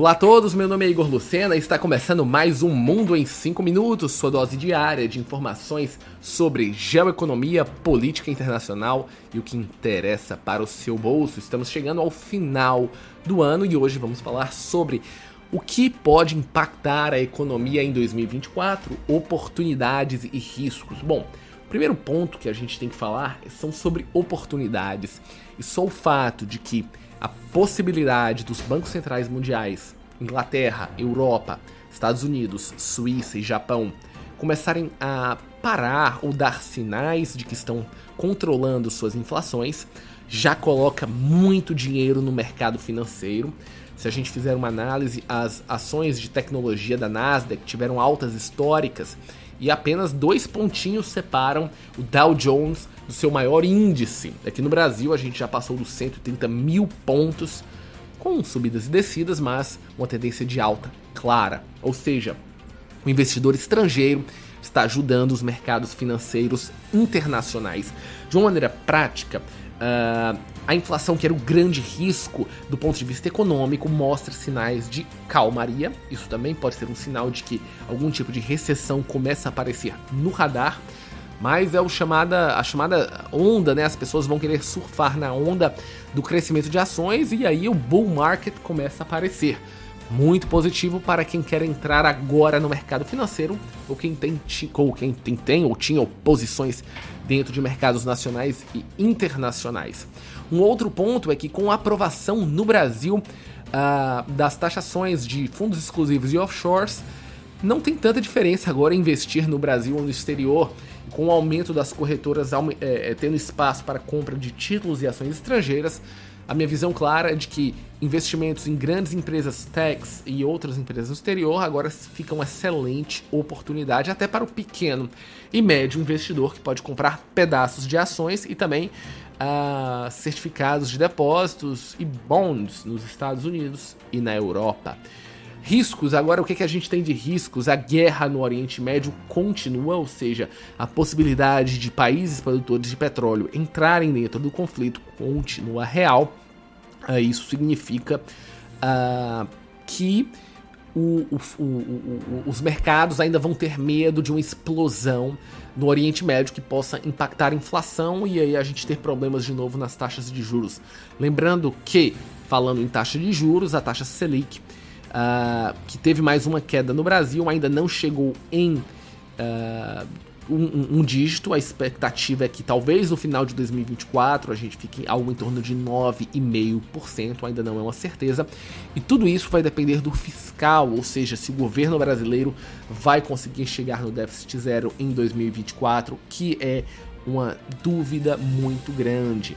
Olá a todos, meu nome é Igor Lucena e está começando mais um Mundo em 5 Minutos, sua dose diária de informações sobre geoeconomia, política internacional e o que interessa para o seu bolso. Estamos chegando ao final do ano e hoje vamos falar sobre o que pode impactar a economia em 2024, oportunidades e riscos. Bom, primeiro ponto que a gente tem que falar são sobre oportunidades e só o fato de que a possibilidade dos bancos centrais mundiais, Inglaterra, Europa, Estados Unidos, Suíça e Japão, começarem a parar ou dar sinais de que estão controlando suas inflações, já coloca muito dinheiro no mercado financeiro. Se a gente fizer uma análise, as ações de tecnologia da Nasdaq tiveram altas históricas e apenas dois pontinhos separam o Dow Jones do seu maior índice. Aqui no Brasil a gente já passou dos 130 mil pontos, com subidas e descidas, mas uma tendência de alta clara. Ou seja, o investidor estrangeiro está ajudando os mercados financeiros internacionais. De uma maneira prática, Uh, a inflação, que era o grande risco do ponto de vista econômico, mostra sinais de calmaria. Isso também pode ser um sinal de que algum tipo de recessão começa a aparecer no radar. Mas é o chamada, a chamada onda, né? As pessoas vão querer surfar na onda do crescimento de ações e aí o bull market começa a aparecer. Muito positivo para quem quer entrar agora no mercado financeiro ou quem tem, ou quem tem, tem ou tinha posições dentro de mercados nacionais e internacionais. Um outro ponto é que, com a aprovação no Brasil uh, das taxações de fundos exclusivos e offshores, não tem tanta diferença agora investir no Brasil ou no exterior, com o aumento das corretoras é, tendo espaço para compra de títulos e ações estrangeiras. A minha visão clara é de que investimentos em grandes empresas techs e outras empresas no exterior agora ficam uma excelente oportunidade até para o pequeno e médio investidor que pode comprar pedaços de ações e também uh, certificados de depósitos e bonds nos Estados Unidos e na Europa. Riscos, agora o que, que a gente tem de riscos? A guerra no Oriente Médio continua, ou seja, a possibilidade de países produtores de petróleo entrarem dentro do conflito continua real. Uh, isso significa uh, que o, o, o, os mercados ainda vão ter medo de uma explosão no Oriente Médio que possa impactar a inflação e aí a gente ter problemas de novo nas taxas de juros. Lembrando que, falando em taxa de juros, a taxa Selic, uh, que teve mais uma queda no Brasil, ainda não chegou em uh, um, um, dígito. A expectativa é que talvez no final de 2024 a gente fique algo em torno de 9,5%, ainda não é uma certeza. E tudo isso vai depender do fiscal, ou seja, se o governo brasileiro vai conseguir chegar no déficit zero em 2024, que é uma dúvida muito grande.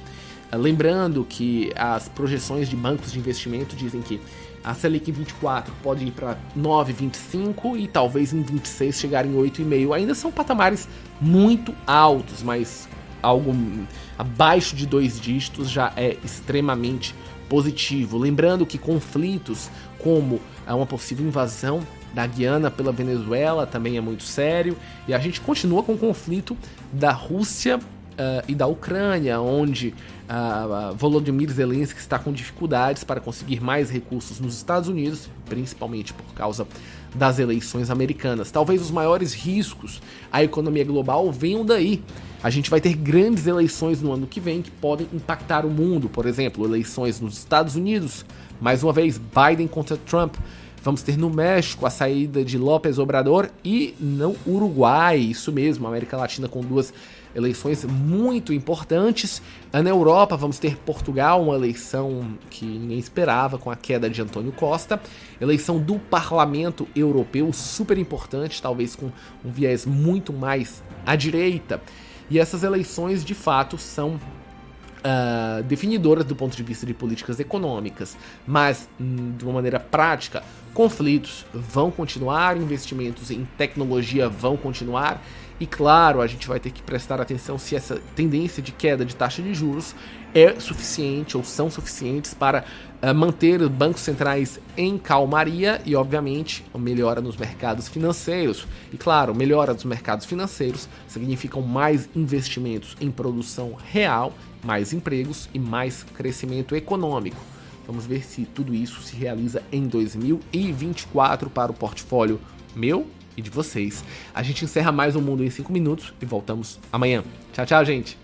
Lembrando que as projeções de bancos de investimento dizem que a Selic em 24 pode ir para 9,25 e talvez em 26 chegar em 8,5. Ainda são patamares muito altos, mas algo abaixo de dois dígitos já é extremamente positivo. Lembrando que conflitos como uma possível invasão da Guiana pela Venezuela também é muito sério e a gente continua com o conflito da Rússia uh, e da Ucrânia, onde uh, Volodymyr Zelensky está com dificuldades para conseguir mais recursos nos Estados Unidos, principalmente por causa das eleições americanas. Talvez os maiores riscos à economia global venham daí. A gente vai ter grandes eleições no ano que vem que podem impactar o mundo, por exemplo, eleições nos Estados Unidos, mais uma vez Biden contra Trump. Vamos ter no México a saída de López Obrador e no Uruguai, isso mesmo, América Latina com duas eleições muito importantes. Na Europa, vamos ter Portugal, uma eleição que ninguém esperava com a queda de Antônio Costa. Eleição do Parlamento Europeu, super importante, talvez com um viés muito mais à direita. E essas eleições, de fato, são Uh, definidoras do ponto de vista de políticas econômicas, mas hum, de uma maneira prática, conflitos vão continuar, investimentos em tecnologia vão continuar e claro, a gente vai ter que prestar atenção se essa tendência de queda de taxa de juros é suficiente ou são suficientes para uh, manter os bancos centrais em calmaria e, obviamente, melhora nos mercados financeiros. E claro, melhora dos mercados financeiros significam mais investimentos em produção real, mais empregos e mais crescimento econômico. Vamos ver se tudo isso se realiza em 2024 para o portfólio meu e de vocês. A gente encerra mais um Mundo em 5 minutos e voltamos amanhã. Tchau, tchau, gente!